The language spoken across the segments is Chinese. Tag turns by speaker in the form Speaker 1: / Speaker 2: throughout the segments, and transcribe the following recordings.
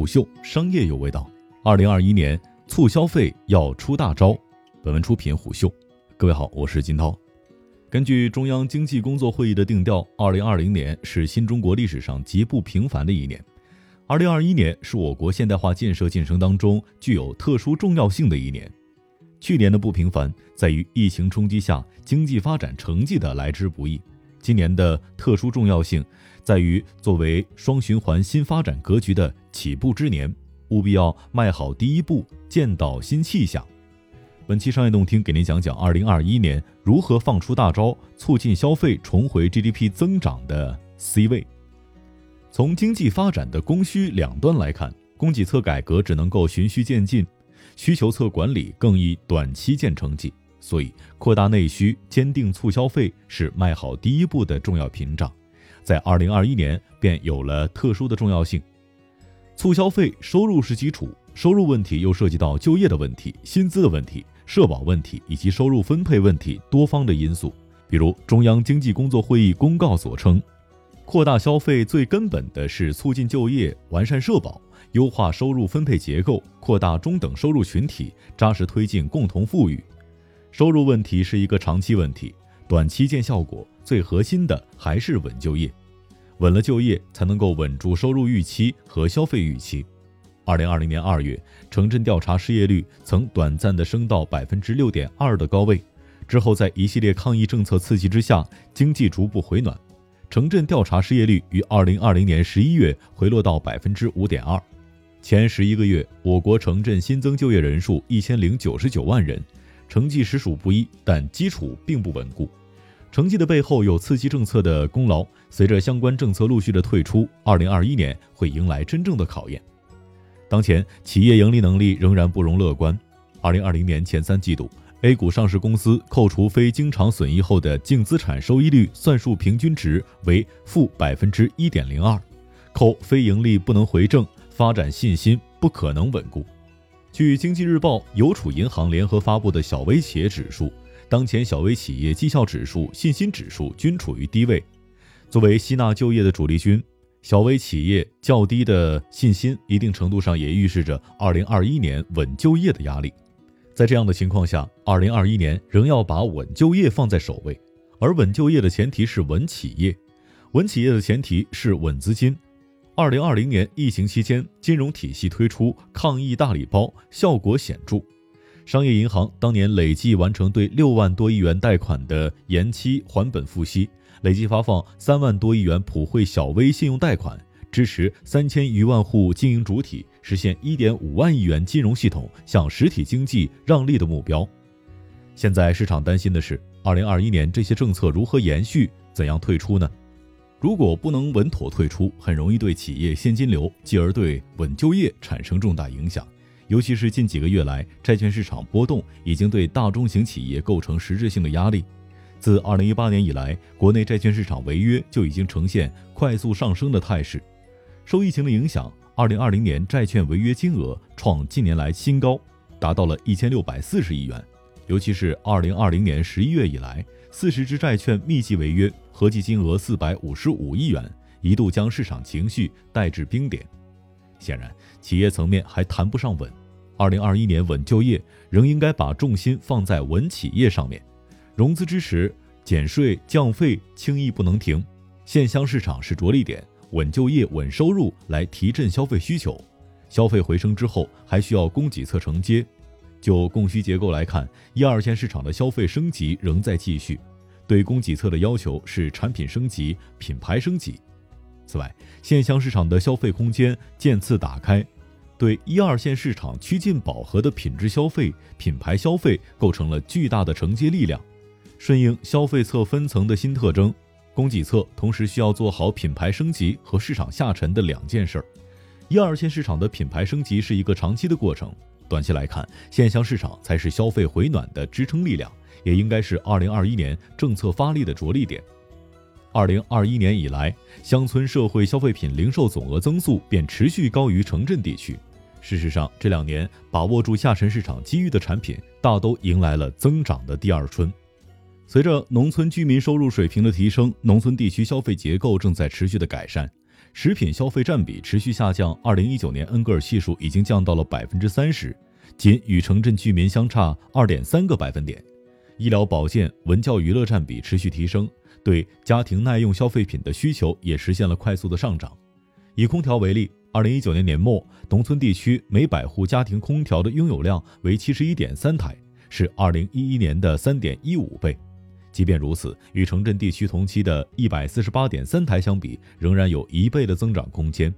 Speaker 1: 虎嗅商业有味道，二零二一年促消费要出大招。本文出品虎嗅，各位好，我是金涛。根据中央经济工作会议的定调，二零二零年是新中国历史上极不平凡的一年。二零二一年是我国现代化建设进程当中具有特殊重要性的一年。去年的不平凡在于疫情冲击下经济发展成绩的来之不易，今年的特殊重要性。在于作为双循环新发展格局的起步之年，务必要迈好第一步，见到新气象。本期商业洞听给您讲讲二零二一年如何放出大招，促进消费重回 GDP 增长的 C 位。从经济发展的供需两端来看，供给侧改革只能够循序渐进，需求侧管理更易短期见成绩。所以，扩大内需，坚定促消费，是迈好第一步的重要屏障。在二零二一年便有了特殊的重要性。促消费，收入是基础，收入问题又涉及到就业的问题、薪资的问题、社保问题以及收入分配问题多方的因素。比如中央经济工作会议公告所称，扩大消费最根本的是促进就业、完善社保、优化收入分配结构、扩大中等收入群体、扎实推进共同富裕。收入问题是一个长期问题。短期见效果，最核心的还是稳就业，稳了就业，才能够稳住收入预期和消费预期。二零二零年二月，城镇调查失业率曾短暂的升到百分之六点二的高位，之后在一系列抗疫政策刺激之下，经济逐步回暖，城镇调查失业率于二零二零年十一月回落到百分之五点二。前十一个月，我国城镇新增就业人数一千零九十九万人，成绩实属不一，但基础并不稳固。成绩的背后有刺激政策的功劳。随着相关政策陆续的退出，二零二一年会迎来真正的考验。当前企业盈利能力仍然不容乐观。二零二零年前三季度，A 股上市公司扣除非经常损益后的净资产收益率算术平均值为负百分之一点零二，扣非盈利不能回正，发展信心不可能稳固。据经济日报、邮储银行联合发布的小微企业指数。当前小微企业绩效指数、信心指数均处于低位。作为吸纳就业的主力军，小微企业较低的信心，一定程度上也预示着2021年稳就业的压力。在这样的情况下，2021年仍要把稳就业放在首位。而稳就业的前提是稳企业，稳企业的前提是稳资金。2020年疫情期间，金融体系推出抗疫大礼包，效果显著。商业银行当年累计完成对六万多亿元贷款的延期还本付息，累计发放三万多亿元普惠小微信用贷款，支持三千余万户经营主体实现一点五万亿元金融系统向实体经济让利的目标。现在市场担心的是，二零二一年这些政策如何延续，怎样退出呢？如果不能稳妥退出，很容易对企业现金流，继而对稳就业产生重大影响。尤其是近几个月来，债券市场波动已经对大中型企业构成实质性的压力。自2018年以来，国内债券市场违约就已经呈现快速上升的态势。受疫情的影响，2020年债券违约金额创近年来新高，达到了1640亿元。尤其是2020年11月以来，四十只债券密集违约，合计金额455亿元，一度将市场情绪带至冰点。显然，企业层面还谈不上稳。二零二一年稳就业，仍应该把重心放在稳企业上面。融资支持、减税降费，轻易不能停。现箱市场是着力点，稳就业、稳收入来提振消费需求。消费回升之后，还需要供给侧承接。就供需结构来看，一二线市场的消费升级仍在继续。对供给侧的要求是产品升级、品牌升级。此外，现箱市场的消费空间渐次打开。对一二线市场趋近饱和的品质消费、品牌消费构成了巨大的承接力量。顺应消费侧分层的新特征，供给侧同时需要做好品牌升级和市场下沉的两件事儿。一二线市场的品牌升级是一个长期的过程，短期来看，线下市场才是消费回暖的支撑力量，也应该是二零二一年政策发力的着力点。二零二一年以来，乡村社会消费品零售总额增速便持续高于城镇地区。事实上，这两年把握住下沉市场机遇的产品，大都迎来了增长的第二春。随着农村居民收入水平的提升，农村地区消费结构正在持续的改善，食品消费占比持续下降。二零一九年，恩格尔系数已经降到了百分之三十，仅与城镇居民相差二点三个百分点。医疗保健、文教娱乐占比持续提升，对家庭耐用消费品的需求也实现了快速的上涨。以空调为例，二零一九年年末，农村地区每百户家庭空调的拥有量为七十一点三台，是二零一一年的三点一五倍。即便如此，与城镇地区同期的一百四十八点三台相比，仍然有一倍的增长空间。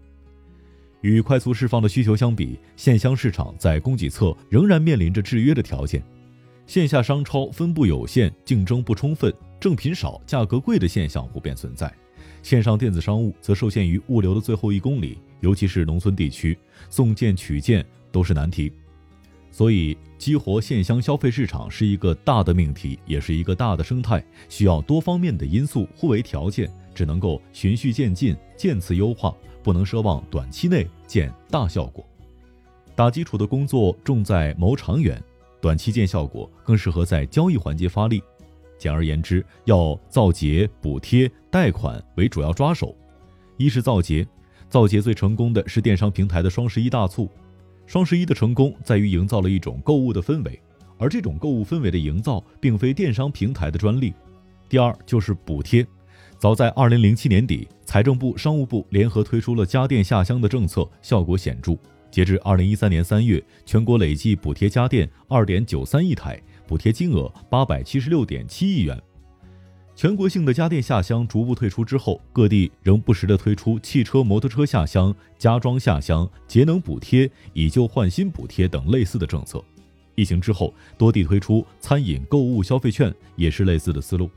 Speaker 1: 与快速释放的需求相比，线乡市场在供给侧仍然面临着制约的条件。线下商超分布有限、竞争不充分、正品少、价格贵的现象普遍存在。线上电子商务则受限于物流的最后一公里，尤其是农村地区，送件取件都是难题。所以，激活线乡消费市场是一个大的命题，也是一个大的生态，需要多方面的因素互为条件，只能够循序渐进、渐次优化，不能奢望短期内见大效果。打基础的工作重在谋长远，短期见效果更适合在交易环节发力。简而言之，要造节、补贴、贷款为主要抓手。一是造节，造节最成功的是电商平台的双十一大促。双十一的成功在于营造了一种购物的氛围，而这种购物氛围的营造并非电商平台的专利。第二就是补贴，早在二零零七年底，财政部、商务部联合推出了家电下乡的政策，效果显著。截至二零一三年三月，全国累计补贴家电二点九三亿台，补贴金额八百七十六点七亿元。全国性的家电下乡逐步退出之后，各地仍不时地推出汽车、摩托车下乡、家装下乡、节能补贴、以旧换新补贴等类似的政策。疫情之后，多地推出餐饮购物消费券，也是类似的思路。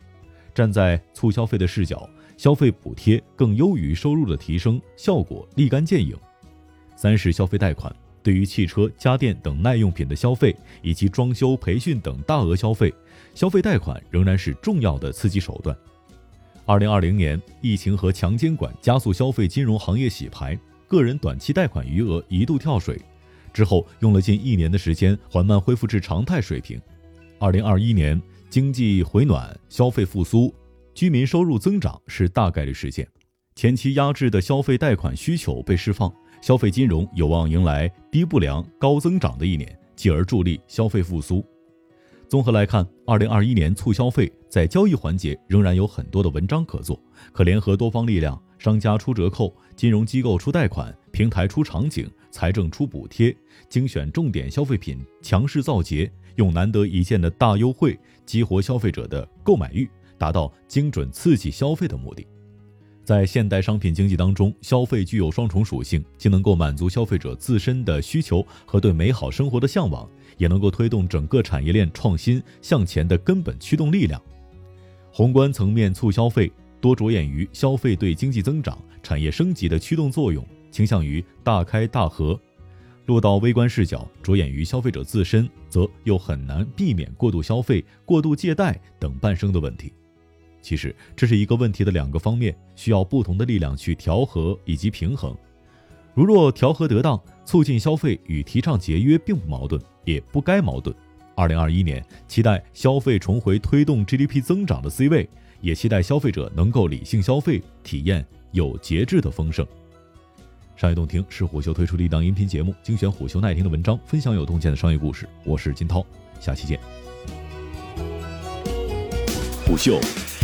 Speaker 1: 站在促消费的视角，消费补贴更优于收入的提升，效果立竿见影。三是消费贷款。对于汽车、家电等耐用品的消费，以及装修、培训等大额消费，消费贷款仍然是重要的刺激手段。二零二零年，疫情和强监管加速消费金融行业洗牌，个人短期贷款余额一度跳水，之后用了近一年的时间缓慢恢复至常态水平。二零二一年，经济回暖、消费复苏、居民收入增长是大概率事件，前期压制的消费贷款需求被释放。消费金融有望迎来低不良、高增长的一年，继而助力消费复苏。综合来看，二零二一年促消费在交易环节仍然有很多的文章可做，可联合多方力量，商家出折扣，金融机构出贷款，平台出场景，财政出补贴，精选重点消费品，强势造节，用难得一见的大优惠激活消费者的购买欲，达到精准刺激消费的目的。在现代商品经济当中，消费具有双重属性，既能够满足消费者自身的需求和对美好生活的向往，也能够推动整个产业链创新向前的根本驱动力量。宏观层面促消费多着眼于消费对经济增长、产业升级的驱动作用，倾向于大开大合；落到微观视角，着眼于消费者自身，则又很难避免过度消费、过度借贷等伴生的问题。其实这是一个问题的两个方面，需要不同的力量去调和以及平衡。如若调和得当，促进消费与提倡节约并不矛盾，也不该矛盾。二零二一年，期待消费重回推动 GDP 增长的 C 位，也期待消费者能够理性消费，体验有节制的丰盛。商业洞听是虎嗅推出的一档音频节目，精选虎嗅耐听的文章，分享有洞见的商业故事。我是金涛，下期见。
Speaker 2: 虎嗅。